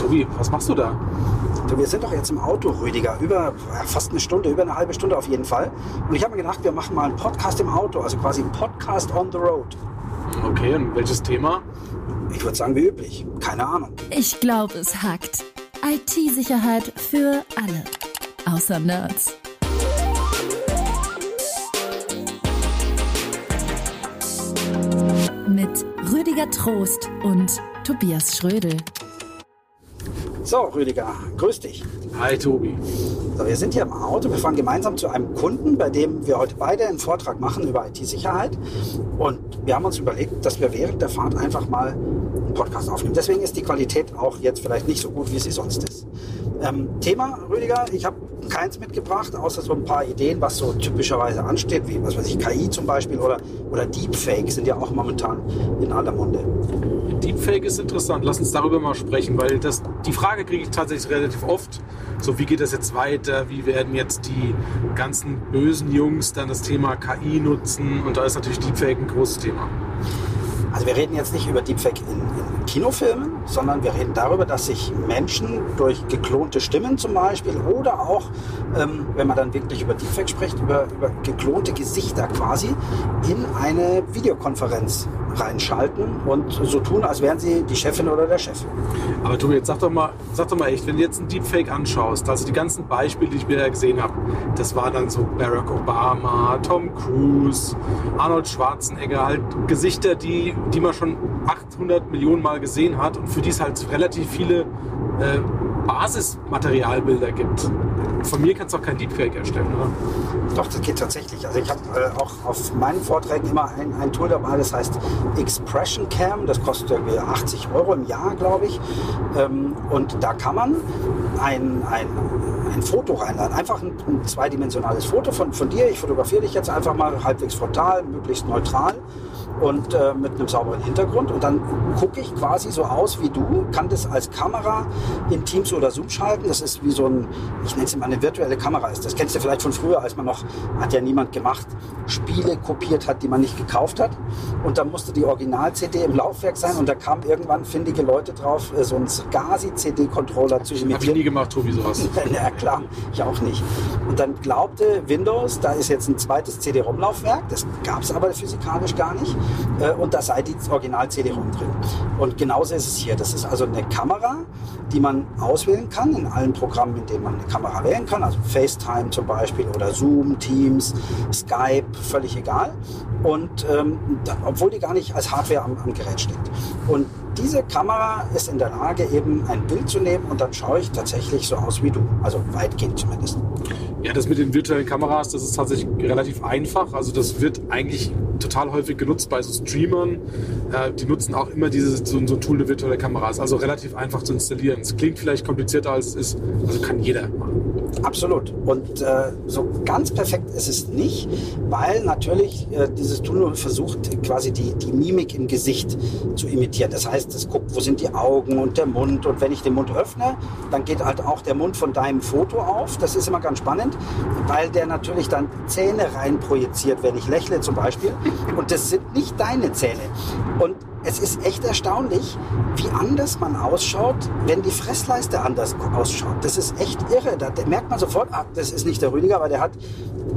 Tobi, was machst du da? Du, wir sind doch jetzt im Auto, Rüdiger, über ja, fast eine Stunde, über eine halbe Stunde auf jeden Fall. Und ich habe mir gedacht, wir machen mal einen Podcast im Auto, also quasi einen Podcast on the road. Okay, und welches Thema? Ich würde sagen, wie üblich. Keine Ahnung. Ich glaube, es hackt. IT-Sicherheit für alle. Außer Nerds. Mit Rüdiger Trost und Tobias Schrödel. So, Rüdiger, grüß dich. Hi, Tobi. So, wir sind hier im Auto, wir fahren gemeinsam zu einem Kunden, bei dem wir heute beide einen Vortrag machen über IT-Sicherheit. Und wir haben uns überlegt, dass wir während der Fahrt einfach mal einen Podcast aufnehmen. Deswegen ist die Qualität auch jetzt vielleicht nicht so gut, wie sie sonst ist. Ähm, Thema, Rüdiger, ich habe keins mitgebracht, außer so ein paar Ideen, was so typischerweise ansteht, wie was weiß ich, KI zum Beispiel oder, oder Deepfake sind ja auch momentan in aller Munde. Deepfake ist interessant. Lass uns darüber mal sprechen, weil das, die Frage kriege ich tatsächlich relativ oft. So, wie geht das jetzt weiter? Wie werden jetzt die ganzen bösen Jungs dann das Thema KI nutzen? Und da ist natürlich Deepfake ein großes Thema. Also wir reden jetzt nicht über Deepfake in, in Kinofilmen, sondern wir reden darüber, dass sich Menschen durch geklonte Stimmen zum Beispiel oder auch, ähm, wenn man dann wirklich über Deepfake spricht, über, über geklonte Gesichter quasi in eine Videokonferenz reinschalten und so tun, als wären sie die Chefin oder der Chef. Aber Tobi, jetzt sag doch mal, sag doch mal echt, wenn du jetzt ein Deepfake anschaust, also die ganzen Beispiele, die ich mir da gesehen habe, das war dann so Barack Obama, Tom Cruise, Arnold Schwarzenegger, halt Gesichter, die, die man schon 800 Millionen Mal gesehen hat und für die es halt relativ viele äh, Basismaterialbilder gibt. Von mir kannst du auch kein Deepfake erstellen, oder? Doch, das geht tatsächlich. Also ich habe äh, auch auf meinen Vorträgen immer ein, ein Tool dabei, das heißt Expression Cam. Das kostet irgendwie 80 Euro im Jahr, glaube ich. Ähm, und da kann man ein, ein, ein Foto reinladen. Einfach ein, ein zweidimensionales Foto von, von dir. Ich fotografiere dich jetzt einfach mal halbwegs frontal, möglichst neutral und äh, mit einem sauberen Hintergrund. Und dann gucke ich quasi so aus wie du, kann das als Kamera in Teams oder Zoom schalten. Das ist wie so ein, ich nenne es mal eine virtuelle Kamera ist. Das kennst du vielleicht von früher, als man noch, hat ja niemand gemacht, Spiele kopiert hat, die man nicht gekauft hat. Und dann musste die Original-CD im Laufwerk sein und da kamen irgendwann findige Leute drauf, äh, so einen SCSI-CD-Controller zu imitieren. Hab ich nie gemacht, Tobi, sowas. ja klar, ich auch nicht. Und dann glaubte Windows, da ist jetzt ein zweites CD-ROM-Laufwerk, das gab es aber physikalisch gar nicht. Äh, und da sei die Original-CD-ROM drin. Und genauso ist es hier. Das ist also eine Kamera, die man auswählen kann in allen Programmen, in denen man eine Kamera wählen kann. Also FaceTime zum Beispiel oder Zoom, Teams, Skype, völlig egal. Und ähm, da, obwohl die gar nicht als Hardware am, am Gerät steht. Und diese Kamera ist in der Lage, eben ein Bild zu nehmen und dann schaue ich tatsächlich so aus wie du. Also weitgehend zumindest. Ja, das mit den virtuellen Kameras, das ist tatsächlich relativ einfach. Also das wird eigentlich total häufig genutzt bei so Streamern. Äh, die nutzen auch immer dieses, so, so ein Tool, eine virtuelle Kamera. Ist also relativ einfach zu installieren. Es klingt vielleicht komplizierter als es ist. Also kann jeder machen. Absolut. Und äh, so ganz perfekt ist es nicht, weil natürlich äh, dieses Tool versucht, quasi die, die Mimik im Gesicht zu imitieren. Das heißt, es guckt, wo sind die Augen und der Mund. Und wenn ich den Mund öffne, dann geht halt auch der Mund von deinem Foto auf. Das ist immer ganz spannend, weil der natürlich dann Zähne rein projiziert, wenn ich lächle zum Beispiel. Und das sind nicht deine Zähne. Und es ist echt erstaunlich, wie anders man ausschaut, wenn die Fressleiste anders ausschaut. Das ist echt irre. Da merkt man sofort, ah, das ist nicht der Rüdiger, weil der hat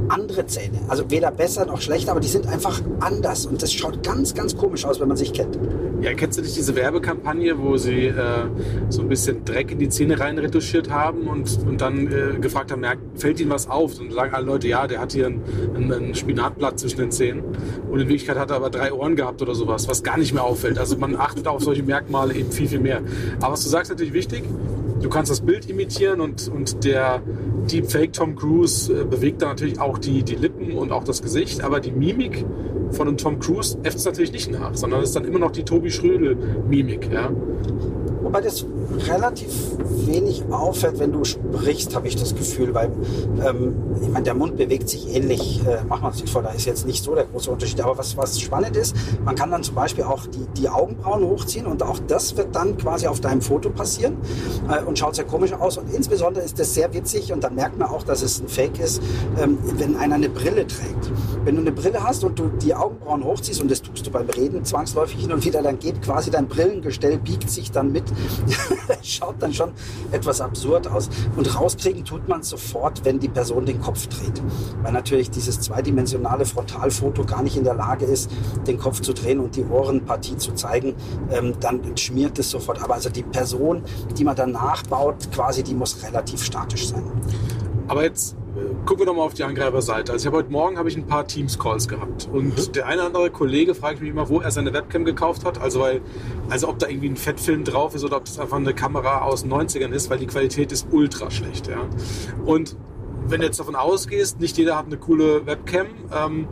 andere Zähne. Also weder besser noch schlechter, aber die sind einfach anders. Und das schaut ganz, ganz komisch aus, wenn man sich kennt. Ja, kennst du nicht diese Werbekampagne, wo sie äh, so ein bisschen Dreck in die Zähne rein retuschiert haben und, und dann äh, gefragt haben, fällt ihnen was auf? Und sagen alle Leute, ja, der hat hier ein, ein, ein Spinatblatt zwischen den Zähnen. Und in Wirklichkeit hat er aber drei Ohren gehabt oder sowas, was gar nicht mehr auffällt. Also man achtet auf solche Merkmale eben viel, viel mehr. Aber was du sagst, natürlich wichtig. Du kannst das Bild imitieren und, und der Deepfake Tom Cruise äh, bewegt da natürlich auch die, die Lippen und auch das Gesicht, aber die Mimik von einem Tom Cruise äfft es natürlich nicht nach, sondern es ist dann immer noch die Tobi Schrödel-Mimik. Ja? Wobei das relativ wenig auffällt, wenn du sprichst, habe ich das Gefühl, weil ähm, ich meine, der Mund bewegt sich ähnlich, äh, machen wir uns nicht vor, da ist jetzt nicht so der große Unterschied. Aber was, was spannend ist, man kann dann zum Beispiel auch die, die Augenbrauen hochziehen und auch das wird dann quasi auf deinem Foto passieren äh, und schaut sehr komisch aus. Und insbesondere ist das sehr witzig und dann merkt man auch, dass es ein Fake ist, ähm, wenn einer eine Brille trägt. Wenn du eine Brille hast und du die Augenbrauen hochziehst und das tust du beim Reden zwangsläufig hin und wieder, dann geht quasi dein Brillengestell, biegt sich dann mit Schaut dann schon etwas absurd aus. Und rauskriegen tut man sofort, wenn die Person den Kopf dreht. Weil natürlich dieses zweidimensionale Frontalfoto gar nicht in der Lage ist, den Kopf zu drehen und die Ohrenpartie zu zeigen. Ähm, dann schmiert es sofort. Aber also die Person, die man dann nachbaut, quasi, die muss relativ statisch sein. Aber jetzt gucken wir doch mal auf die Angreiferseite. Also ich habe heute Morgen habe ich ein paar Teams-Calls gehabt und mhm. der eine oder andere Kollege fragt mich immer, wo er seine Webcam gekauft hat. Also weil, also ob da irgendwie ein Fettfilm drauf ist oder ob das einfach eine Kamera aus den 90ern ist, weil die Qualität ist ultra schlecht. Ja. Und wenn du jetzt davon ausgehst, nicht jeder hat eine coole Webcam, ähm,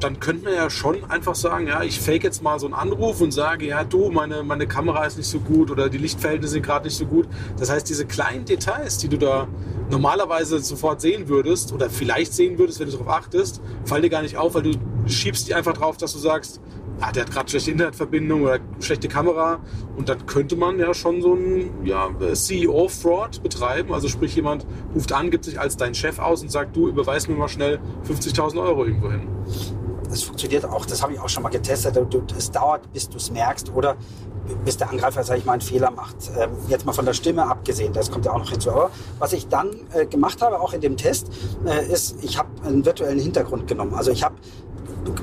dann könnte man ja schon einfach sagen, ja, ich fake jetzt mal so einen Anruf und sage, ja, du, meine, meine Kamera ist nicht so gut oder die Lichtverhältnisse sind gerade nicht so gut. Das heißt, diese kleinen Details, die du da normalerweise sofort sehen würdest oder vielleicht sehen würdest, wenn du darauf achtest, fallen dir gar nicht auf, weil du schiebst die einfach drauf, dass du sagst, ah, der hat gerade schlechte Internetverbindung oder schlechte Kamera und dann könnte man ja schon so ein ja, CEO-Fraud betreiben. Also sprich, jemand ruft an, gibt sich als dein Chef aus und sagt, du überweis mir mal schnell 50.000 Euro irgendwo hin das funktioniert auch, das habe ich auch schon mal getestet. Es dauert, bis du es merkst oder bis der Angreifer, sage ich mal, einen Fehler macht. Ähm, jetzt mal von der Stimme abgesehen, das kommt ja auch noch hinzu. Aber was ich dann äh, gemacht habe, auch in dem Test, äh, ist, ich habe einen virtuellen Hintergrund genommen. Also ich habe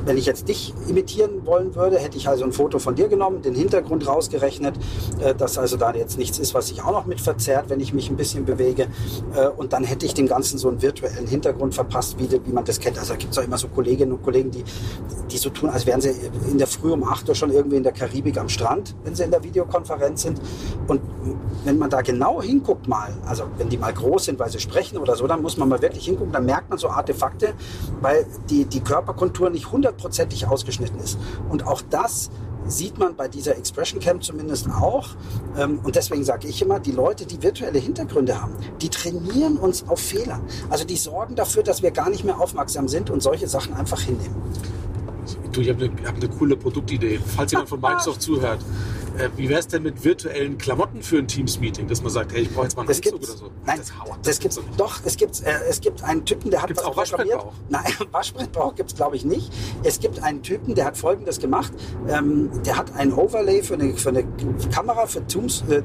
wenn ich jetzt dich imitieren wollen würde, hätte ich also ein Foto von dir genommen, den Hintergrund rausgerechnet, äh, dass also da jetzt nichts ist, was sich auch noch mit verzerrt, wenn ich mich ein bisschen bewege. Äh, und dann hätte ich dem Ganzen so einen virtuellen Hintergrund verpasst, wie, wie man das kennt. Also da gibt es auch immer so Kolleginnen und Kollegen, die, die so tun, als wären sie in der Früh um 8 Uhr schon irgendwie in der Karibik am Strand, wenn sie in der Videokonferenz sind. Und wenn man da genau hinguckt mal, also wenn die mal groß sind, weil sie sprechen oder so, dann muss man mal wirklich hingucken, dann merkt man so Artefakte, weil die, die Körperkontur nicht hundertprozentig ausgeschnitten ist. Und auch das sieht man bei dieser Expression Camp zumindest auch. Ähm, und deswegen sage ich immer, die Leute, die virtuelle Hintergründe haben, die trainieren uns auf Fehler. Also die sorgen dafür, dass wir gar nicht mehr aufmerksam sind und solche Sachen einfach hinnehmen. Du, ich habe eine, hab eine coole Produktidee. Falls jemand von Microsoft zuhört, äh, wie wäre es denn mit virtuellen Klamotten für ein Teams-Meeting, dass man sagt, hey, ich brauche jetzt mal einen das Anzug oder so? Nein, das, das, das gibt doch. Es gibt äh, es gibt einen Typen, der hat gibt's was auch Waschbrettbauch? Nein, Waschbrettbauch gibt es glaube ich nicht. Es gibt einen Typen, der hat Folgendes gemacht. Ähm, der hat ein Overlay für eine, für eine Kamera für Teams, äh,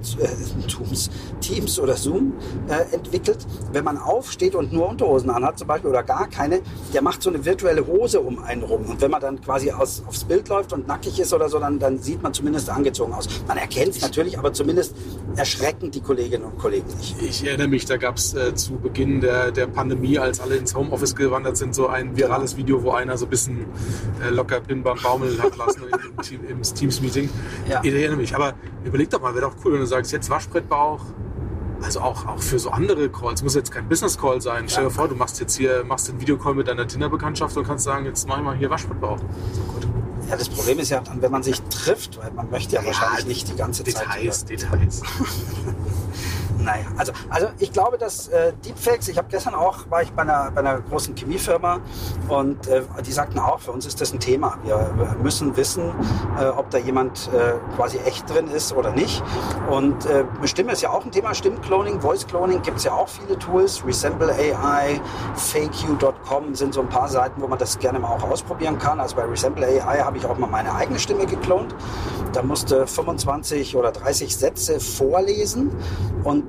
Teams, Teams oder Zoom äh, entwickelt. Wenn man aufsteht und nur Unterhosen anhat zum Beispiel oder gar keine, der macht so eine virtuelle Hose um einen rum. Und wenn man dann quasi aus, aufs Bild läuft und nackig ist oder so, dann, dann sieht man zumindest angezogen aus aus. Man erkennt es natürlich, aber zumindest erschrecken die Kolleginnen und Kollegen nicht. Ich erinnere mich, da gab es äh, zu Beginn der, der Pandemie, als alle ins Homeoffice gewandert sind, so ein virales Video, wo einer so ein bisschen äh, locker Bimbam baumeln hat lassen im, im, Teams-Meeting. Ja. Ich erinnere mich. Aber überleg doch mal, wäre doch cool, wenn du sagst, jetzt Waschbrettbauch, also auch, auch für so andere Calls, muss jetzt kein Business Call sein. Stell dir vor, du machst jetzt hier, machst den Videocall mit deiner Tinder-Bekanntschaft und kannst sagen, jetzt mach ich mal hier Waschbrettbauch. So gut. Ja, das Problem ist ja dann, wenn man sich trifft, weil man möchte ja, ja wahrscheinlich nicht die ganze Details, Zeit. Details, Details. Naja, also, also ich glaube, dass äh, Deepfakes, ich habe gestern auch, war ich bei einer, bei einer großen Chemiefirma und äh, die sagten auch, für uns ist das ein Thema. Wir, müssen wissen, äh, ob da jemand äh, quasi echt drin ist oder nicht. Und äh, Stimme ist ja auch ein Thema, Stimmcloning, Voice Cloning gibt es ja auch viele Tools. Resemble AI, FakeU.com sind so ein paar Seiten, wo man das gerne mal auch ausprobieren kann. Also bei Resemble AI habe ich auch mal meine eigene Stimme geklont. Da musste 25 oder 30 Sätze vorlesen und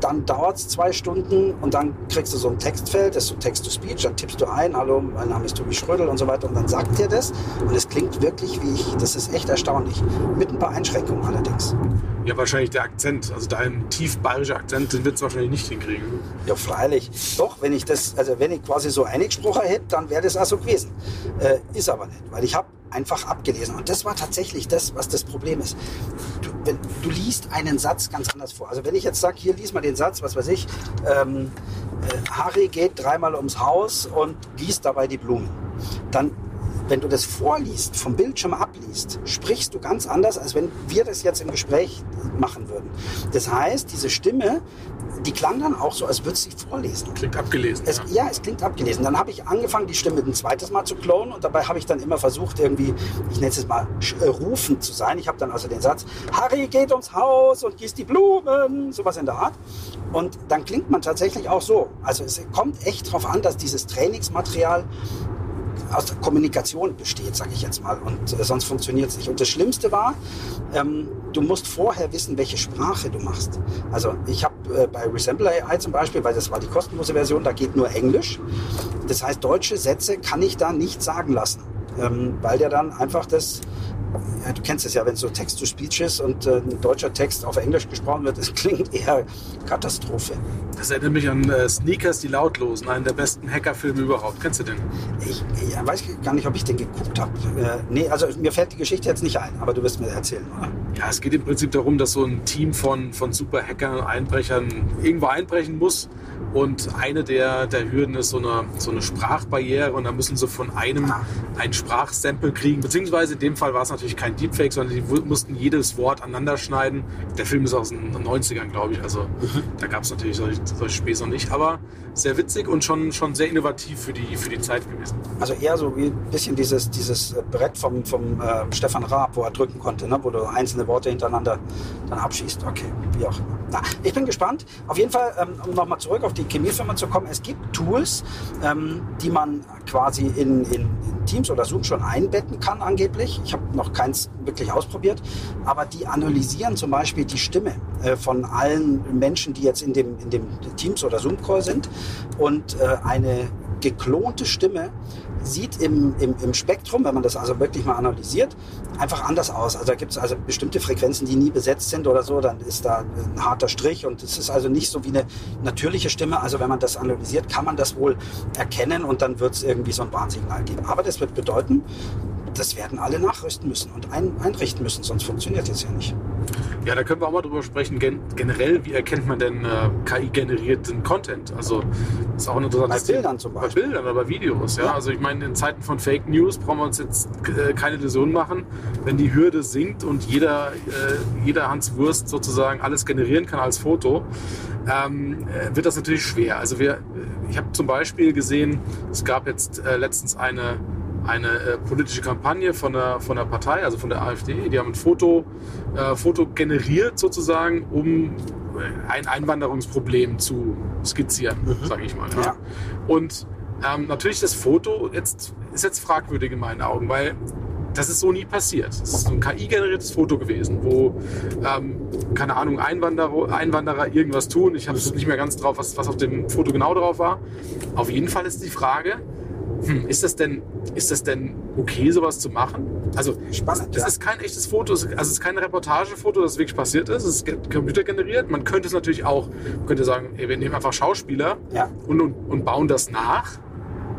dann dauert es zwei Stunden und dann kriegst du so ein Textfeld, das ist so Text-to-Speech, dann tippst du ein, hallo, mein Name ist Tobi Schrödel und so weiter und dann sagt dir das und es klingt wirklich wie ich. Das ist echt erstaunlich. Mit ein paar Einschränkungen allerdings. Ja, wahrscheinlich der Akzent, also dein tief bayerischer Akzent, den wird es wahrscheinlich nicht hinkriegen. Ja, freilich. Doch, wenn ich das, also wenn ich quasi so eingesprochen hätte, dann wäre das auch so gewesen. Äh, ist aber nicht, weil ich habe einfach abgelesen. Und das war tatsächlich das, was das Problem ist. Du, wenn, du liest einen Satz ganz anders vor. Also wenn ich jetzt sage, hier lies mal den Satz, was weiß ich, ähm, äh, Harry geht dreimal ums Haus und gießt dabei die Blumen, dann wenn du das vorliest, vom Bildschirm abliest, sprichst du ganz anders, als wenn wir das jetzt im Gespräch machen würden. Das heißt, diese Stimme, die klang dann auch so, als würde sie vorlesen. Klingt abgelesen. Es, ja. ja. es klingt abgelesen. Dann habe ich angefangen, die Stimme ein zweites Mal zu klonen und dabei habe ich dann immer versucht, irgendwie, ich nenne es jetzt mal, äh, rufend zu sein. Ich habe dann also den Satz, Harry geht ums Haus und gießt die Blumen, sowas in der Art. Und dann klingt man tatsächlich auch so. Also es kommt echt darauf an, dass dieses Trainingsmaterial aus der Kommunikation besteht, sage ich jetzt mal. Und äh, sonst funktioniert es nicht. Und das Schlimmste war, ähm, du musst vorher wissen, welche Sprache du machst. Also ich habe äh, bei Resemble AI zum Beispiel, weil das war die kostenlose Version, da geht nur Englisch. Das heißt, deutsche Sätze kann ich da nicht sagen lassen, ähm, weil der dann einfach das ja, du kennst es ja, wenn so Text-to-Speech ist und äh, ein deutscher Text auf Englisch gesprochen wird, es klingt eher Katastrophe. Das erinnert mich an äh, Sneakers, die Lautlosen, einen der besten Hackerfilme überhaupt. Kennst du den? Ich, ich weiß gar nicht, ob ich den geguckt habe. Äh, nee, also mir fällt die Geschichte jetzt nicht ein, aber du wirst mir erzählen, oder? Ja, es geht im Prinzip darum, dass so ein Team von, von Super-Hackern Einbrechern irgendwo einbrechen muss und eine der, der Hürden ist so eine, so eine Sprachbarriere und da müssen sie von einem Ah. ein Sprachsample kriegen. Beziehungsweise in dem Fall war es natürlich kein Deepfake, sondern die mussten jedes Wort aneinander schneiden. Der Film ist aus den 90ern, glaube ich. Also da gab es natürlich solche, solche Späße nicht. Aber sehr witzig und schon, schon sehr innovativ für die, für die Zeit gewesen. Also eher so wie ein bisschen dieses, dieses Brett vom, vom äh, Stefan Raab, wo er drücken konnte, ne? wo du einzelne Worte hintereinander dann abschießt. Okay, wie auch immer. Na, ich bin gespannt. Auf jeden Fall, ähm, um nochmal zurück auf die Chemiefirma zu kommen, es gibt Tools, ähm, die man quasi in, in, in Teams oder Zoom schon einbetten kann angeblich. Ich habe noch keins wirklich ausprobiert, aber die analysieren zum Beispiel die Stimme äh, von allen Menschen, die jetzt in dem, in dem Teams oder Zoom-Call sind und äh, eine geklonte Stimme sieht im, im, im Spektrum, wenn man das also wirklich mal analysiert, einfach anders aus. Also da gibt es also bestimmte Frequenzen, die nie besetzt sind oder so, dann ist da ein harter Strich und es ist also nicht so wie eine natürliche Stimme. Also wenn man das analysiert, kann man das wohl erkennen und dann wird es irgendwie so ein Warnsignal geben. Aber das wird bedeuten, das werden alle nachrüsten müssen und ein, einrichten müssen, sonst funktioniert es ja nicht. Ja, da können wir auch mal drüber sprechen. Gen generell, wie erkennt man denn äh, KI-generierten Content? Also, das ist auch ein interessantes Bei Bildern zum Beispiel. Bei Bildern oder bei Videos, ja. Ja. Also, ich meine, in Zeiten von Fake News brauchen wir uns jetzt äh, keine Illusion machen. Wenn die Hürde sinkt und jeder, äh, jeder Hans Wurst sozusagen alles generieren kann als Foto, ähm, äh, wird das natürlich schwer. Also, wir, äh, ich habe zum Beispiel gesehen, es gab jetzt äh, letztens eine eine äh, politische Kampagne von der, von der Partei, also von der AfD. Die haben ein Foto, äh, Foto generiert sozusagen, um äh, ein Einwanderungsproblem zu skizzieren, sage ich mal. Ja. Ja. Und ähm, natürlich das Foto jetzt, ist jetzt fragwürdig in meinen Augen, weil das ist so nie passiert. Es ist so ein KI-generiertes Foto gewesen, wo, ähm, keine Ahnung, Einwanderer, Einwanderer irgendwas tun. Ich habe es nicht mehr ganz drauf, was, was auf dem Foto genau drauf war. Auf jeden Fall ist die Frage, hm, ist, das denn, ist das denn okay, sowas zu machen? Also, Spannend, das ja. ist kein echtes Foto, also es ist kein Reportagefoto, das wirklich passiert ist. Es ist ge- computergeneriert. Man könnte es natürlich auch, man könnte sagen, ey, wir nehmen einfach Schauspieler Ja. und, und, und bauen das nach.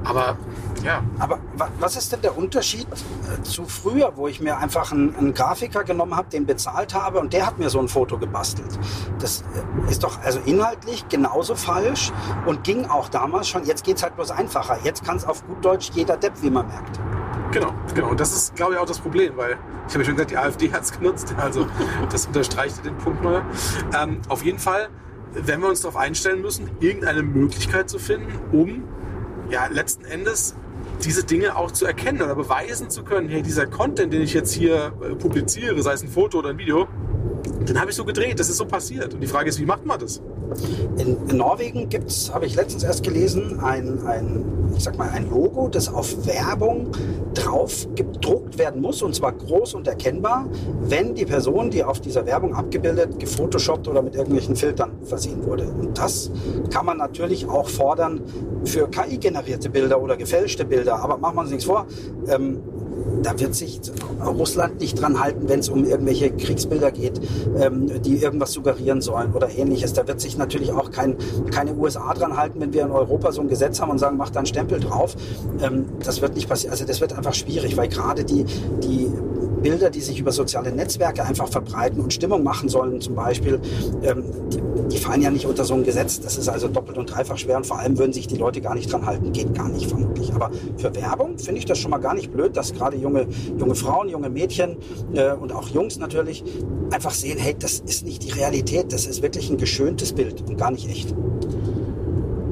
Aber ja, Aber wa- was ist denn der Unterschied zu früher, wo ich mir einfach einen, einen Grafiker genommen habe, den bezahlt habe und der hat mir so ein Foto gebastelt? Das äh, ist doch also inhaltlich genauso falsch und ging auch damals schon. Jetzt geht's halt bloß einfacher. Jetzt kann es auf gut Deutsch jeder Depp, wie man merkt. Genau, genau. Und das ist, glaube ich, auch das Problem, weil ich habe ja schon gesagt, die AfD hat es genutzt. Also das unterstreicht den Punkt mal. Ähm, auf jeden Fall werden wir uns darauf einstellen müssen, irgendeine Möglichkeit zu finden, um ja letzten Endes diese Dinge auch zu erkennen oder beweisen zu können, hey, dieser Content, den ich jetzt hier äh, publiziere, sei es ein Foto oder ein Video, den habe ich so gedreht, das ist so passiert. Und die Frage ist, wie macht man das? In, in Norwegen gibt's, habe ich letztens erst gelesen, ein, ein, ich sag mal, ein Logo, das auf Werbung drauf gedruckt werden muss, und zwar groß und erkennbar, wenn die Person, die auf dieser Werbung abgebildet, gefotoshoppt oder mit irgendwelchen Filtern versehen wurde. Und das kann man natürlich auch fordern für KI-generierte Bilder oder gefälschte Bilder. Aber machen wir uns nichts vor. Ähm, da wird sich Russland nicht dran halten, wenn es um irgendwelche Kriegsbilder geht, ähm, die irgendwas suggerieren sollen oder ähnliches. Da wird sich natürlich auch kein, keine USA dran halten, wenn wir in Europa so ein Gesetz haben und sagen, mach da einen Stempel drauf. Ähm, das wird nicht passieren. Also das wird einfach schwierig, weil gerade die, die Bilder, die sich über soziale Netzwerke einfach verbreiten und Stimmung machen sollen zum Beispiel, ähm, die, die fallen ja nicht unter so ein Gesetz. Das ist also doppelt und dreifach schwer und vor allem würden sich die Leute gar nicht dran halten. Geht gar nicht vermutlich. Aber für Werbung finde ich das schon mal gar nicht blöd, dass gerade junge, junge Frauen, junge Mädchen äh, und auch Jungs natürlich einfach sehen, hey, das ist nicht die Realität, das ist wirklich ein geschöntes Bild und gar nicht echt.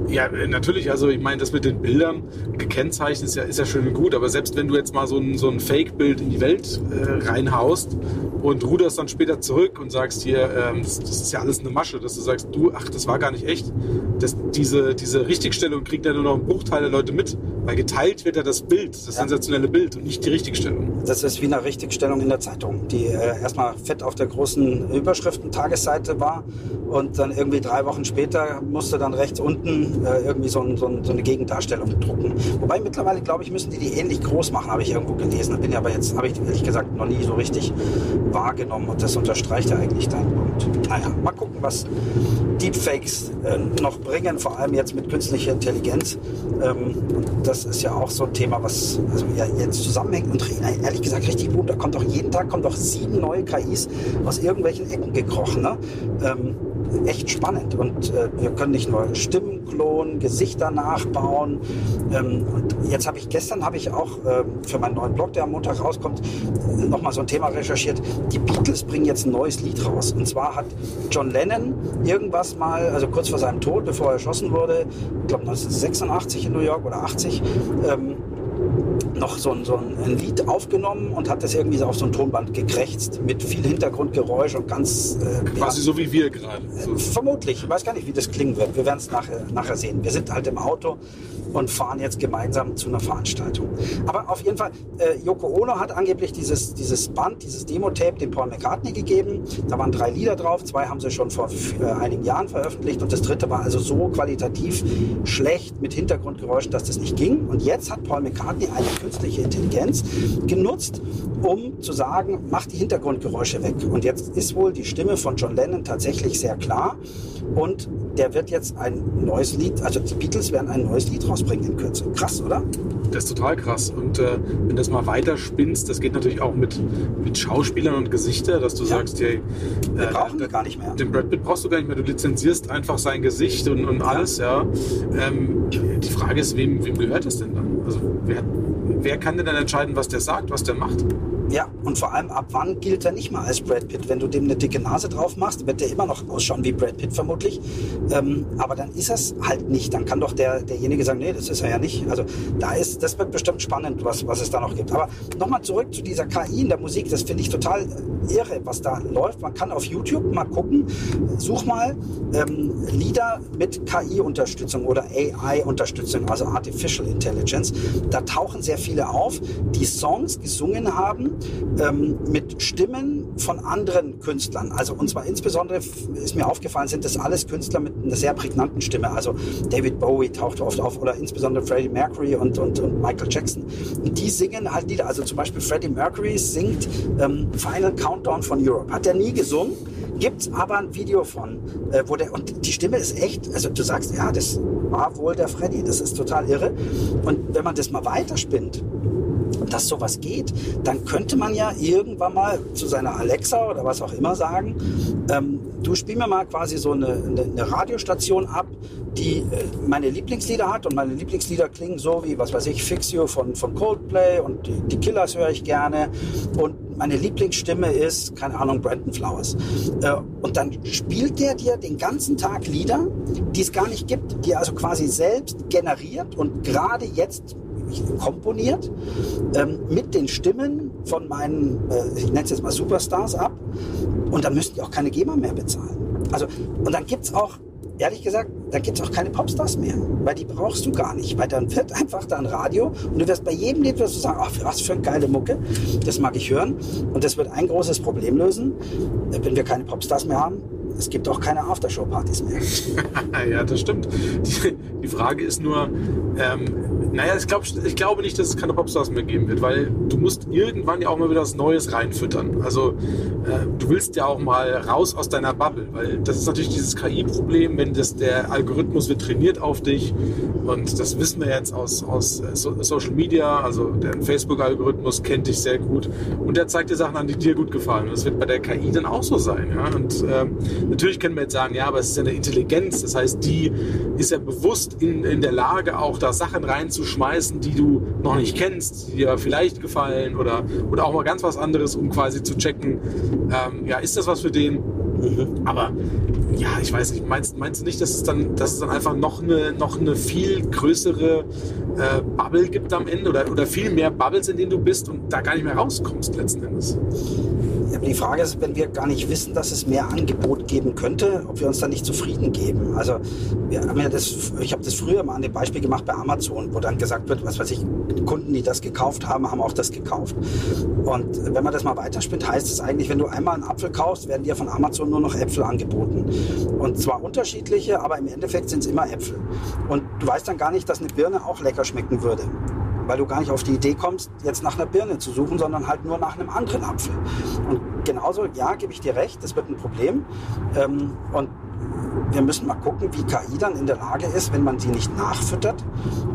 Ja, äh, natürlich. Also ich meine, das mit den Bildern gekennzeichnet ist ja, ist ja schön und gut. Aber selbst wenn du jetzt mal so ein, so ein Fake-Bild in die Welt äh, reinhaust und ruderst dann später zurück und sagst hier, ähm, das, das, ist ja alles eine Masche, dass du sagst, du, ach, das war gar nicht echt. Das, diese, diese Richtigstellung kriegt ja nur noch ein Bruchteil der Leute mit, weil geteilt wird ja das Bild, das ja. sensationelle Bild und nicht die Richtigstellung. Das ist wie eine Richtigstellung in der Zeitung, die äh, erstmal fett auf der großen Überschriften-Tagesseite war und dann irgendwie drei Wochen später musste dann rechts unten äh, irgendwie so, ein, so, ein, so, eine Gegendarstellung drucken. Wobei mittlerweile, glaube ich, müssen die die ähnlich groß machen, habe ich irgendwo gelesen. Bin ja aber jetzt, habe ich ehrlich gesagt noch nie so richtig wahrgenommen und das unterstreicht ja eigentlich deinen Punkt. Naja, mal gucken, was Deepfakes äh, noch bringen, vor allem jetzt mit künstlicher Intelligenz. Ähm, das ist ja auch so ein Thema, was also ja, jetzt zusammenhängt und ehrlich gesagt richtig gut. Da kommt doch jeden Tag kommt doch sieben neue KIs aus irgendwelchen Ecken gekrochen. Ne? Ähm, echt spannend. Und äh, wir können nicht nur Stimmen klonen, Gesichter nachbauen. Ähm, und jetzt habe ich gestern habe ich auch äh, für meinen neuen Blog, der am Montag rauskommt, nochmal so ein Thema recherchiert. Die Beatles bringen jetzt ein neues Lied raus. Und zwar hat John Lennon irgendwas mal, also kurz vor seinem Tod, bevor er erschossen wurde, ich glaube 1986 in New York oder 80, ähm, noch so ein, so ein Lied aufgenommen und hat das irgendwie so auf so ein Tonband gekrächzt mit viel Hintergrundgeräusch und ganz. Äh, Quasi ja, so wie wir gerade. So. Vermutlich. Ich weiß gar nicht, wie das klingen wird. Wir werden es nachher, nachher sehen. Wir sind halt im Auto und fahren jetzt gemeinsam zu einer Veranstaltung. Aber auf jeden Fall, äh, Yoko Ono hat angeblich dieses, dieses Band, dieses Demo-Tape dem Paul McCartney gegeben. Da waren drei Lieder drauf. Zwei haben sie schon vor äh, einigen Jahren veröffentlicht und das dritte war also so qualitativ schlecht mit Hintergrundgeräuschen, dass das nicht ging. Und jetzt hat Paul McCartney eine künstliche Intelligenz genutzt, um zu sagen, mach die Hintergrundgeräusche weg. Und jetzt ist wohl die Stimme von John Lennon tatsächlich sehr klar. Und der wird jetzt ein neues Lied, also die Beatles werden ein neues Lied rausbringen in Kürze. Krass, oder? Das ist total krass. Und äh, wenn das mal weiter spinnst, das geht natürlich auch mit, mit Schauspielern und Gesichter, dass du ja. sagst, hey, wir äh, brauchen wir gar nicht mehr. Den Brad Pitt brauchst du gar nicht mehr. Du lizenzierst einfach sein Gesicht und, und alles, ja. Ähm, die Frage ist, wem, wem gehört das denn dann? Also wer, wer kann denn dann entscheiden, was der sagt, was der macht? Ja, und vor allem ab wann gilt er nicht mal als Brad Pitt? Wenn du dem eine dicke Nase drauf machst, wird der immer noch ausschauen wie Brad Pitt vermutlich. Ähm, aber dann ist es halt nicht. Dann kann doch der, derjenige sagen, nee, das ist er ja nicht. Also da ist, das wird bestimmt spannend, was, was es da noch gibt. Aber nochmal zurück zu dieser KI in der Musik. Das finde ich total irre, was da läuft. Man kann auf YouTube mal gucken, such mal ähm, Lieder mit KI-Unterstützung oder AI-Unterstützung, also Artificial Intelligence. Da tauchen sehr viele auf, die Songs gesungen haben ähm, mit Stimmen von anderen Künstlern. Also und zwar insbesondere ist mir aufgefallen, sind das alles Künstler mit einer sehr prägnanten Stimme. Also David Bowie taucht oft auf oder insbesondere Freddie Mercury und, und, und Michael Jackson. Und die singen halt Lieder. Also zum Beispiel Freddie Mercury singt ähm, Final Countdown von Europe. Hat er nie gesungen, gibt's aber ein Video von, äh, wo der und die Stimme ist echt. Also du sagst, ja, das war wohl der Freddie. Das ist total irre. Und wenn man das mal weiterspinnt dass sowas geht, dann könnte man ja irgendwann mal zu seiner Alexa oder was auch immer sagen, ähm, du spiel mir mal quasi so eine, eine, eine Radiostation ab, die äh, meine Lieblingslieder hat und meine Lieblingslieder klingen so wie, was weiß ich, Fix You von, von Coldplay und die, die Killers höre ich gerne und meine Lieblingsstimme ist, keine Ahnung, Brandon Flowers. Äh, und dann spielt der dir den ganzen Tag Lieder, die es gar nicht gibt, die er also quasi selbst generiert und gerade jetzt komponiert ähm, mit den Stimmen von meinen, äh, ich nenne es jetzt mal Superstars ab. Und dann müssten die auch keine GEMA mehr bezahlen. Also, und dann gibt es auch, ehrlich gesagt, da gibt es auch keine Popstars mehr, weil die brauchst du gar nicht, weil dann wird einfach da ein Radio und du wirst bei jedem Lied wirst du sagen, ach, was für eine geile Mucke, das mag ich hören. Und das wird ein großes Problem lösen, wenn wir keine Popstars mehr haben, es gibt auch keine Aftershow-Partys mehr. ja, das stimmt. Die, die Frage ist nur, ähm, naja, ich, glaub, ich glaube nicht, dass es keine Popstars mehr geben wird, weil du musst irgendwann ja auch mal wieder was Neues reinfüttern. Also äh, du willst ja auch mal raus aus deiner Bubble, weil das ist natürlich dieses KI-Problem, wenn das, der Algorithmus wird trainiert auf dich und das wissen wir jetzt aus, aus äh, Social Media, also der Facebook-Algorithmus kennt dich sehr gut und der zeigt dir Sachen an, die dir gut gefallen. Und das wird bei der KI dann auch so sein. Ja? Und ähm, natürlich können wir jetzt sagen, ja, aber es ist ja eine Intelligenz, das heißt, die ist ja bewusst in, in der Lage, auch da Sachen reinzuschmeißen, die du noch nicht kennst, die dir vielleicht gefallen oder, oder auch mal ganz was anderes, um quasi zu checken, ähm, ja, ist das was für den? Mhm. Aber ja, ich weiß nicht, meinst, meinst du nicht, dass es dann, dass es dann einfach noch eine, noch eine viel größere äh, Bubble gibt am Ende oder, oder viel mehr Bubbles, in denen du bist und da gar nicht mehr rauskommst letzten Endes? Die Frage ist, wenn wir gar nicht wissen, dass es mehr Angebot geben könnte, ob wir uns dann nicht zufrieden geben. Also wir haben ja das, ich habe das früher mal an dem Beispiel gemacht bei Amazon, wo dann gesagt wird, was weiß ich, Kunden, die das gekauft haben, haben auch das gekauft. Und wenn man das mal weiterspinnt, heißt es eigentlich, wenn du einmal einen Apfel kaufst, werden dir von Amazon nur noch Äpfel angeboten. Und zwar unterschiedliche, aber im Endeffekt sind es immer Äpfel. Und du weißt dann gar nicht, dass eine Birne auch lecker schmecken würde weil du gar nicht auf die Idee kommst, jetzt nach einer Birne zu suchen, sondern halt nur nach einem anderen Apfel. Und genauso, ja, gebe ich dir recht, das wird ein Problem. Ähm, und wir müssen mal gucken, wie KI dann in der Lage ist, wenn man sie nicht nachfüttert,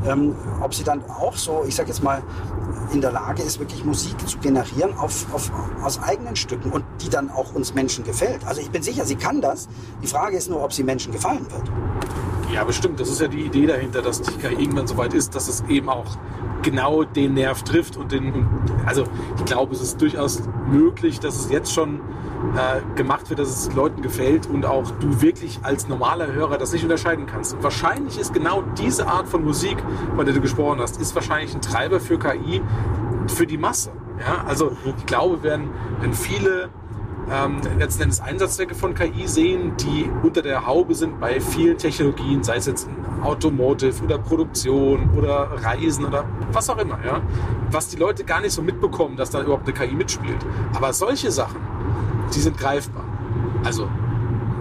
ähm, ob sie dann auch so, ich sage jetzt mal, in der Lage ist, wirklich Musik zu generieren auf, auf, aus eigenen Stücken und die dann auch uns Menschen gefällt. Also ich bin sicher, sie kann das. Die Frage ist nur, ob sie Menschen gefallen wird. Ja, bestimmt. Das ist ja die Idee dahinter, dass die KI irgendwann so weit ist, dass es eben auch genau den Nerv trifft und den. Also ich glaube, es ist durchaus möglich, dass es jetzt schon äh, gemacht wird, dass es Leuten gefällt und auch du wirklich als normaler Hörer das nicht unterscheiden kannst. Und wahrscheinlich ist genau diese Art von Musik, von der du gesprochen hast, ist wahrscheinlich ein Treiber für KI für die Masse. Ja? Also ich glaube, wenn, wenn viele ähm, letzten Endes Einsatzzwecke von KI sehen, die unter der Haube sind bei vielen Technologien, sei es jetzt in Automotive oder Produktion oder Reisen oder was auch immer, ja, was die Leute gar nicht so mitbekommen, dass da überhaupt eine KI mitspielt. Aber solche Sachen, die sind greifbar. Also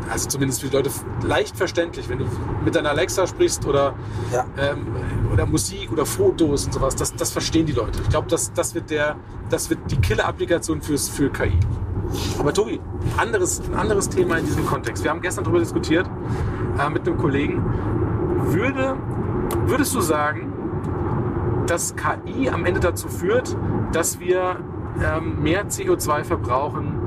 also zumindest für die Leute leicht verständlich, wenn du mit deiner Alexa sprichst oder, ja. ähm, oder Musik oder Fotos und sowas, das, das verstehen die Leute. Ich glaube, das, das, wird das wird die Killer-Applikation für KI. Aber Tobi, anderes, ein anderes Thema in diesem Kontext. Wir haben gestern darüber diskutiert äh, mit einem Kollegen. Würde, würdest du sagen, dass KI am Ende dazu führt, dass wir ähm, mehr CO2 verbrauchen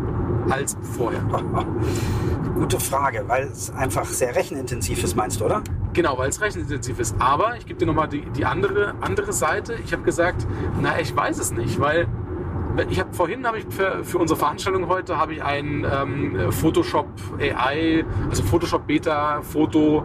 als vorher? Gute Frage, weil es einfach sehr rechenintensiv ist, meinst du, oder? Genau, weil es rechenintensiv ist. Aber ich gebe dir nochmal die, die andere, andere Seite. Ich habe gesagt, na, ich weiß es nicht, weil ich habe vorhin habe ich für, für, unsere Veranstaltung heute habe ich ein ähm, Photoshop AI, also Photoshop Beta Foto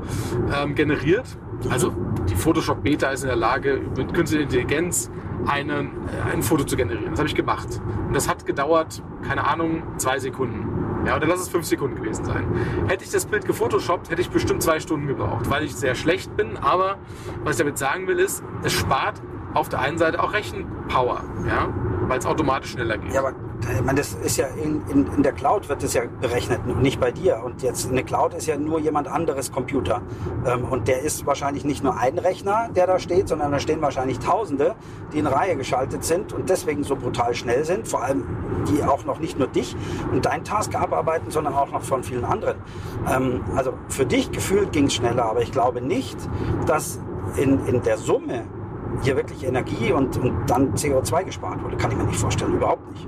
ähm, generiert. Also die Photoshop Beta ist in der Lage mit künstlicher Intelligenz einen, äh, ein Foto zu generieren. Das habe ich gemacht und das hat gedauert, keine Ahnung, zwei Sekunden. Ja, oder lass es fünf Sekunden gewesen sein. Hätte ich das Bild gefotoshoppt, hätte ich bestimmt zwei Stunden gebraucht, weil ich sehr schlecht bin. Aber was ich damit sagen will, ist, es spart auf der einen Seite auch Rechenpower. Ja? Weil es automatisch schneller geht. Ja, aber ich meine, das ist ja in, in, in der Cloud wird das ja berechnet und nicht bei dir. Und jetzt eine Cloud ist ja nur jemand anderes Computer. Ähm, und der ist wahrscheinlich nicht nur ein Rechner, der da steht, sondern da stehen wahrscheinlich Tausende, die in Reihe geschaltet sind und deswegen so brutal schnell sind. Vor allem die auch noch nicht nur dich und dein Task abarbeiten, sondern auch noch von vielen anderen. Ähm, also für dich gefühlt ging es schneller, aber ich glaube nicht, dass in, in der Summe hier wirklich Energie und, und dann CO2 gespart wurde. Kann ich mir nicht vorstellen, überhaupt nicht.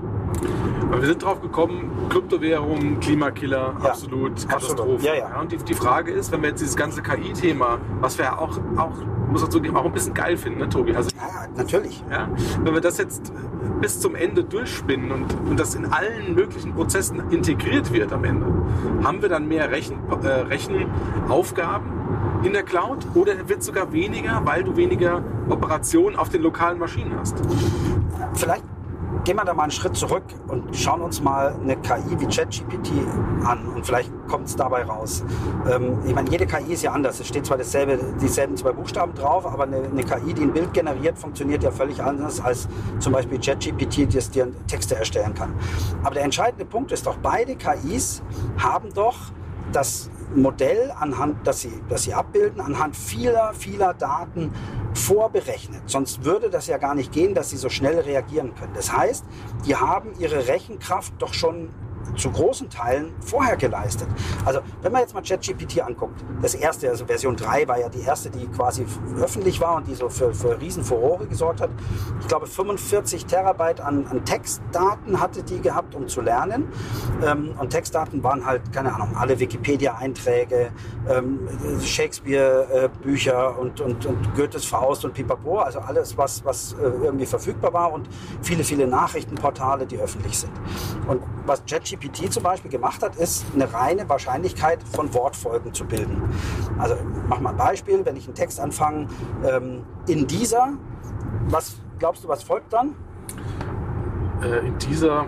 Aber wir sind drauf gekommen, Kryptowährungen, Klimakiller, ja, absolut Katastrophe. Ja, ja. und die, die, Frage ist, wenn wir jetzt dieses ganze KI-Thema, was wir ja auch, auch muss dazu auch ein bisschen geil finden, ne, Tobi? Also, ja, natürlich. Ja, wenn wir das jetzt bis zum Ende durchspinnen und, und das in allen möglichen Prozessen integriert wird am Ende, haben wir dann mehr Rechen, äh, Rechenaufgaben in der Cloud oder wird es sogar weniger, weil du weniger Operationen auf den lokalen Maschinen hast? Vielleicht gehen wir da mal einen Schritt zurück und schauen uns mal eine KI wie ChatGPT an und vielleicht kommt es dabei raus. Ähm, ich meine, jede KI ist ja anders. Es steht zwar dasselbe, dieselben zwei Buchstaben drauf, aber eine, eine KI, die ein Bild generiert, funktioniert ja völlig anders als zum Beispiel ChatGPT, das dir Texte erstellen kann. Aber der entscheidende Punkt ist doch, beide KIs haben doch das Modell, anhand, das sie, das sie abbilden, anhand vieler, vieler Daten vorberechnet. Sonst würde das ja gar nicht gehen, dass sie so schnell reagieren können. Das heißt, die haben ihre Rechenkraft doch schon zu großen Teilen vorher geleistet. Also wenn man jetzt mal ChatGPT anguckt, das erste, also Version 3 war ja die erste, die quasi öffentlich war und die so für, für Riesenfurore gesorgt hat. Ich glaube 45 Terabyte an, an Textdaten hatte die gehabt, um zu lernen. Ähm, und Textdaten waren halt, keine Ahnung, alle Wikipedia-Einträge, ähm, Shakespeare-Bücher und, und, und Goethes Faust und Pipapo, also alles, was, was äh, irgendwie verfügbar war und viele, viele Nachrichtenportale, die öffentlich sind. Und was ChatGPT zum Beispiel gemacht hat, ist eine reine Wahrscheinlichkeit von Wortfolgen zu bilden. Also mach mal ein Beispiel, wenn ich einen Text anfange, ähm, in dieser, was glaubst du, was folgt dann? Äh, in dieser,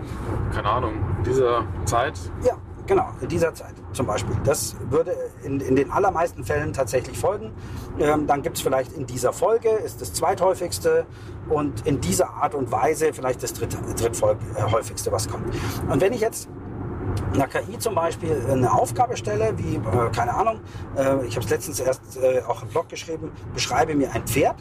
keine Ahnung, dieser Zeit? Ja, genau, in dieser Zeit zum Beispiel. Das würde in, in den allermeisten Fällen tatsächlich folgen. Ähm, dann gibt es vielleicht in dieser Folge, ist das zweithäufigste und in dieser Art und Weise vielleicht das dritt, dritthäufigste, was kommt. Und wenn ich jetzt einer KI zum Beispiel eine Aufgabe stelle, wie, äh, keine Ahnung, äh, ich habe es letztens erst äh, auch im Blog geschrieben, beschreibe mir ein Pferd,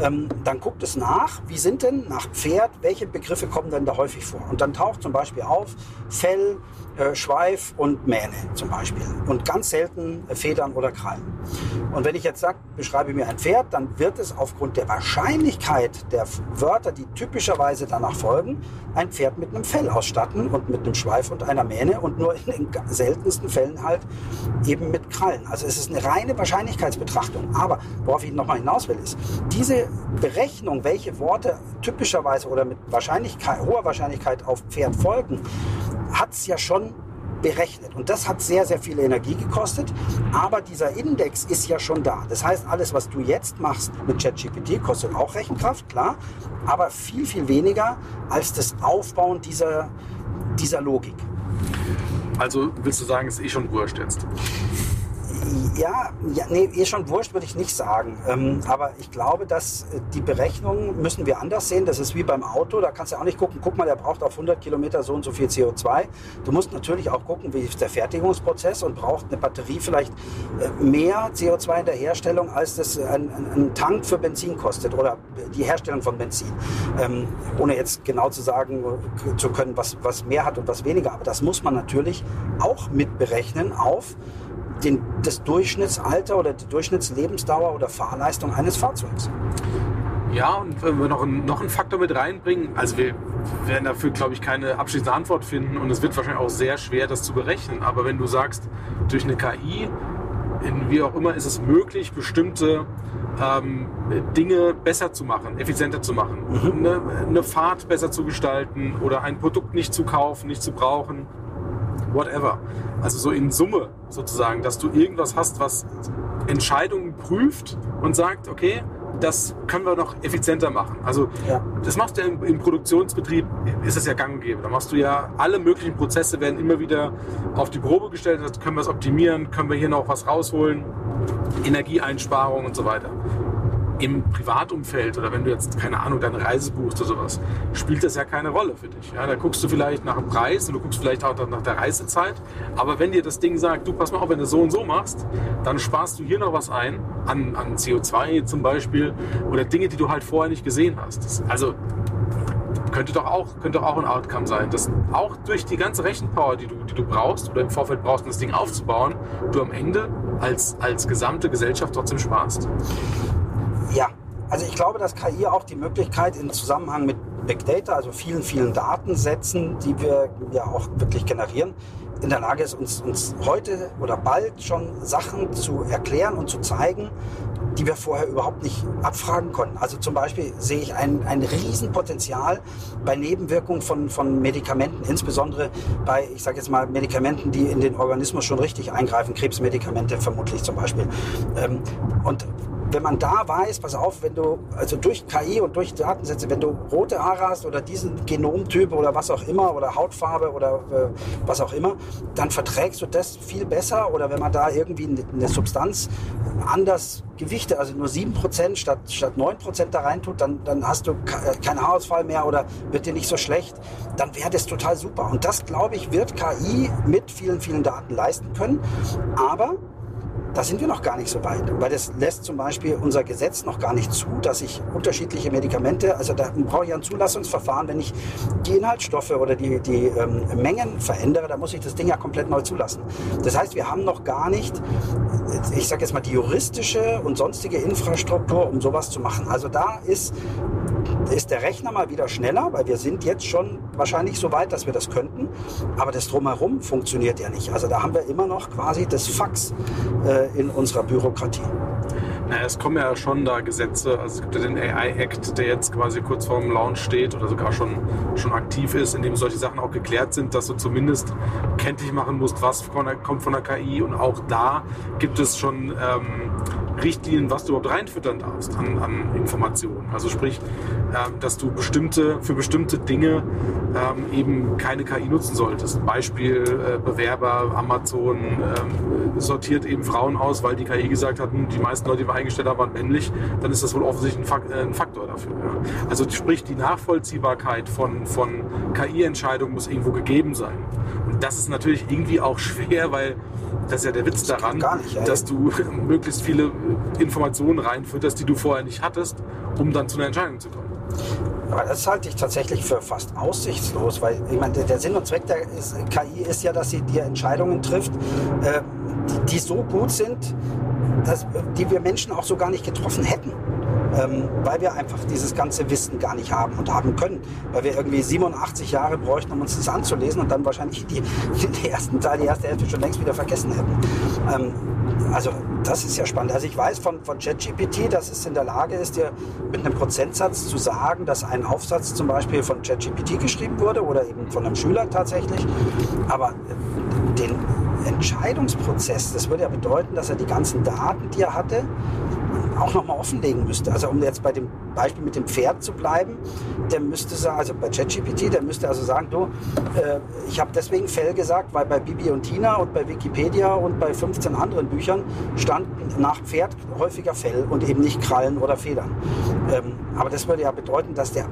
ähm, dann guckt es nach, wie sind denn nach Pferd, welche Begriffe kommen denn da häufig vor? Und dann taucht zum Beispiel auf Fell, äh, Schweif und Mähne zum Beispiel. Und ganz selten Federn oder Krallen. Und wenn ich jetzt sage, beschreibe mir ein Pferd, dann wird es aufgrund der Wahrscheinlichkeit der Wörter, die typischerweise danach folgen, ein Pferd mit einem Fell ausstatten und mit einem Schweif und einer Mähne und nur in den seltensten Fällen halt eben mit Krallen. Also es ist eine reine Wahrscheinlichkeitsbetrachtung. Aber worauf ich nochmal hinaus will, ist, diese Berechnung, welche Worte typischerweise oder mit Wahrscheinlichkeit, hoher Wahrscheinlichkeit auf Pferd folgen, hat es ja schon berechnet. Und das hat sehr, sehr viel Energie gekostet. Aber dieser Index ist ja schon da. Das heißt, alles, was du jetzt machst mit ChatGPT, kostet auch Rechenkraft, klar, aber viel, viel weniger als das Aufbauen dieser, dieser Logik. Also willst du sagen, es ist eh schon wurscht jetzt? Ja, ja nee, eh schon wurscht würde ich nicht sagen. Ähm, aber ich glaube, dass äh, die Berechnungen müssen wir anders sehen. Das ist wie beim Auto. Da kannst du auch nicht gucken, guck mal, der braucht auf 100 Kilometer so und so viel CO2. Du musst natürlich auch gucken, wie ist der Fertigungsprozess und braucht eine Batterie vielleicht äh, mehr CO2 in der Herstellung, als das ein, ein Tank für Benzin kostet oder die Herstellung von Benzin. Ähm, ohne jetzt genau zu sagen äh, zu können, was, was mehr hat und was weniger. Aber das muss man natürlich auch mitberechnen auf den, das Durchschnittsalter oder die Durchschnittslebensdauer oder Fahrleistung eines Fahrzeugs. Ja, und wenn wir noch, einen, noch einen Faktor mit reinbringen, also wir werden dafür, glaube ich, keine abschließende Antwort finden und es wird wahrscheinlich auch sehr schwer, das zu berechnen. Aber wenn du sagst, durch eine KI, in wie auch immer, ist es möglich, bestimmte ähm, Dinge besser zu machen, effizienter zu machen, mhm. eine, eine Fahrt besser zu gestalten oder ein Produkt nicht zu kaufen, nicht zu brauchen, whatever. Also so in Summe sozusagen, dass du irgendwas hast, was Entscheidungen prüft und sagt, okay, das können wir noch effizienter machen. Also ja. das machst du ja im, im, Produktionsbetrieb, ist es ja gang und gäbe. Da machst du ja, alle möglichen Prozesse werden immer wieder auf die Probe gestellt. Also können wir es optimieren, können wir hier noch was rausholen, Energieeinsparung und so weiter im Privatumfeld oder wenn du jetzt, keine Ahnung, deine Reise buchst oder sowas, spielt das ja keine Rolle für dich. Ja, da guckst du vielleicht nach dem Preis und du guckst vielleicht auch nach der Reisezeit. Aber wenn dir das Ding sagt, du pass mal auf, wenn du so und so machst, dann sparst du hier noch was ein, an, an CO2 zum Beispiel oder Dinge, die du halt vorher nicht gesehen hast. Das, also könnte doch auch, könnte doch auch ein Outcome sein, dass auch durch die ganze Rechenpower, die du, die du brauchst oder im Vorfeld brauchst, um das Ding aufzubauen, du am Ende als, als gesamte Gesellschaft trotzdem sparst. Also ich glaube, dass KI auch die Möglichkeit im Zusammenhang mit Big Data, also vielen, vielen Datensätzen, die wir ja auch wirklich generieren, in der Lage ist, uns, uns heute oder bald schon Sachen zu erklären und zu zeigen, die wir vorher überhaupt nicht abfragen konnten. Also zum Beispiel sehe ich ein, ein Riesenpotenzial bei Nebenwirkungen von, von Medikamenten, insbesondere bei, ich sage jetzt mal, Medikamenten, die in den Organismus schon richtig eingreifen, Krebsmedikamente vermutlich zum Beispiel. Ähm, und wenn man da weiß, pass auf, wenn du, also durch KI und durch Datensätze, wenn du rote Haare hast oder diesen Genomtyp oder was auch immer oder Hautfarbe oder äh, was auch immer, dann verträgst du das viel besser oder wenn man da irgendwie eine Substanz anders gewichte, also nur 7% statt, statt 9% da rein tut, dann, dann hast du äh, keinen Haarausfall mehr oder wird dir nicht so schlecht, dann wäre das total super. Und das, glaube ich, wird KI mit vielen, vielen Daten leisten können. Aber da sind wir noch gar nicht so weit, weil das lässt zum Beispiel unser Gesetz noch gar nicht zu, dass ich unterschiedliche Medikamente, also da brauche ich ein Zulassungsverfahren, wenn ich die Inhaltsstoffe oder die, die ähm, Mengen verändere, da muss ich das Ding ja komplett neu zulassen. Das heißt, wir haben noch gar nicht, ich sage jetzt mal, die juristische und sonstige Infrastruktur, um sowas zu machen. Also da ist ist der Rechner mal wieder schneller, weil wir sind jetzt schon wahrscheinlich so weit, dass wir das könnten. Aber das drumherum funktioniert ja nicht. Also da haben wir immer noch quasi das Fax äh, in unserer Bürokratie. Naja, es kommen ja schon da Gesetze. Also es gibt ja den AI-Act, der jetzt quasi kurz vorm Launch steht oder sogar schon, schon aktiv ist, in dem solche Sachen auch geklärt sind, dass du zumindest kenntlich machen musst, was von der, kommt von der KI. Und auch da gibt es schon ähm, Richtlinien, was du überhaupt reinfüttern darfst an, an Informationen. Also sprich, ähm, dass du bestimmte, für bestimmte Dinge ähm, eben keine KI nutzen solltest. Beispiel äh, Bewerber, Amazon ähm, sortiert eben Frauen aus, weil die KI gesagt hat, hm, die meisten Leute, die wir eingestellt haben, waren männlich. Dann ist das wohl offensichtlich ein, äh, ein Faktor dafür. Ja. Also sprich, die Nachvollziehbarkeit von, von KI-Entscheidungen muss irgendwo gegeben sein. Und das ist natürlich irgendwie auch schwer, weil das ist ja der Witz Das daran, nicht, dass du möglichst viele Informationen reinfütterst, die du vorher nicht hattest, um dann zu einer Entscheidung zu kommen. Aber das halte ich tatsächlich für fast aussichtslos, weil ich meine, der, Sinn und Zweck der KI ist ja, dass sie dir Entscheidungen trifft, äh, die, die so gut sind, dass, die wir Menschen auch so gar nicht getroffen hätten. Ähm, weil wir einfach dieses ganze Wissen gar nicht haben und haben können. Weil wir irgendwie 87 Jahre bräuchten, um uns das anzulesen und dann wahrscheinlich die, die ersten Teil, die erste Hälfte schon längst wieder vergessen hätten. Ähm, also das ist ja spannend. Also ich weiß von, von ChatGPT, dass es in der Lage ist, dir mit einem Prozentsatz zu sagen, dass ein Aufsatz zum Beispiel von ChatGPT geschrieben wurde oder eben von einem Schüler tatsächlich. Aber äh, den Entscheidungsprozess, das würde ja bedeuten, dass er die ganzen Daten, die er hatte, auch nochmal offenlegen müsste. Also um jetzt bei dem Beispiel mit dem Pferd zu bleiben, der müsste sagen, also bei ChatGPT, der müsste also sagen, du, äh, ich habe deswegen Fell gesagt, weil bei Bibi und Tina und bei Wikipedia und bei 15 anderen Büchern stand nach Pferd häufiger Fell und eben nicht Krallen oder Federn. Ähm, aber das würde ja bedeuten, dass der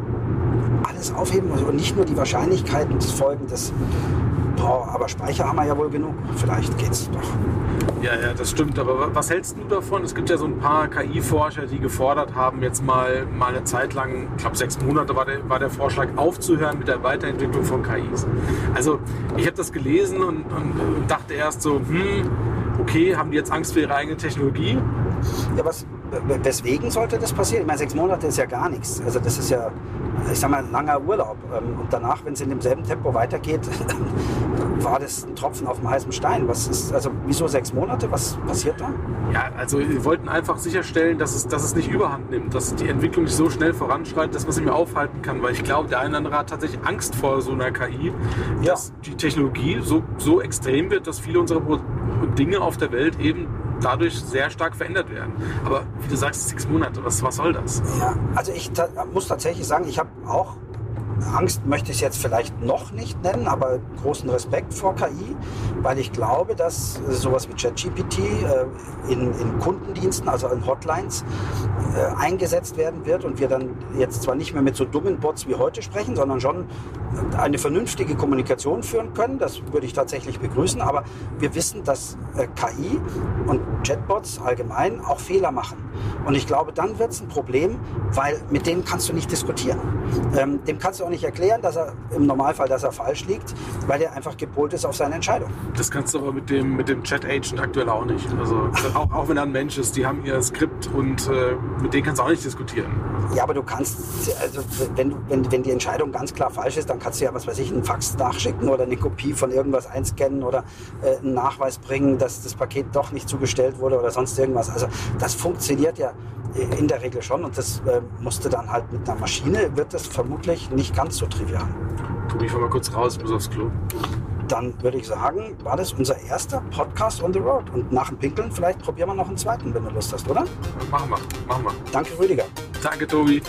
alles aufheben muss und nicht nur die Wahrscheinlichkeiten des Folgendes. Boah, aber Speicher haben wir ja wohl genug. Vielleicht geht's doch. Ja, ja, das stimmt. Aber wa- was hältst du davon? Es gibt ja so ein paar KI-Forscher, die gefordert haben, jetzt mal, mal eine Zeit lang, ich glaube sechs Monate war der, war der Vorschlag, aufzuhören mit der Weiterentwicklung von KIs. Also ich habe das gelesen und, und, und dachte erst so, hm, okay, haben die jetzt Angst vor ihrer eigenen Technologie? Ja, was, weswegen sollte das passieren? Ich meine, sechs Monate ist ja gar nichts. Also das ist ja, ich sag mal, ein langer Urlaub. Ähm, Und danach, wenn es in demselben Tempo weitergeht, war das ein Tropfen auf dem heißen Stein. Was ist, also wieso sechs Monate? Was passiert da? Ja, also wir wollten einfach sicherstellen, dass es, dass es nicht überhand nimmt, dass die Entwicklung nicht so schnell voranschreitet, dass man sie mehr aufhalten kann. Weil ich glaube, der eine oder andere hat tatsächlich Angst vor so einer KI, Ja. dass die Technologie so, so extrem wird, dass viele unserer Dinge auf der Welt eben dadurch sehr stark verändert werden. Aber wie du sagst, sechs Monate, was, was soll das? Ja, also ich ta muss tatsächlich sagen, ich habe auch Angst, möchte ich es jetzt vielleicht noch nicht nennen, aber großen Respekt vor KI, weil ich glaube, dass sowas wie ChatGPT äh, in, in Kundendiensten, also in Hotlines, äh, eingesetzt werden wird und wir dann jetzt zwar nicht mehr mit so dummen Bots wie heute sprechen, sondern schon eine vernünftige Kommunikation führen können. Das würde ich tatsächlich begrüßen, aber wir wissen, dass äh, KI und Chatbots allgemein auch Fehler machen. Und ich glaube, dann wird es ein Problem, weil mit denen kannst du nicht diskutieren. Ähm, dem kannst du auch nicht erklären, dass er im Normalfall, dass er falsch liegt, weil er einfach gepolt ist auf seine Entscheidung. Das kannst du aber mit dem, mit dem Chat-Agent aktuell auch nicht. Also auch, auch wenn er ein Mensch ist, die haben ihr Skript und äh, mit denen kannst du auch nicht diskutieren. Ja, aber du kannst, also wenn, wenn, wenn die Entscheidung ganz klar falsch ist, dann kannst du ja, was weiß ich, einen Fax nachschicken oder eine Kopie von irgendwas einscannen oder äh, einen Nachweis bringen, dass das Paket doch nicht zugestellt wurde oder sonst irgendwas. Also das funktioniert ja in der Regel schon und das äh, musste dann halt mit einer Maschine, wird das vermutlich nicht ganz so trivial. Tobi, ich fahr mal kurz raus, ich muss aufs Klo. Dann würde ich sagen, war das unser erster Podcast on the road. Und nach dem Pinkeln vielleicht probieren wir noch einen zweiten, wenn du Lust hast, oder? Machen wir, machen wir. Danke, Rüdiger. Danke, Tobi.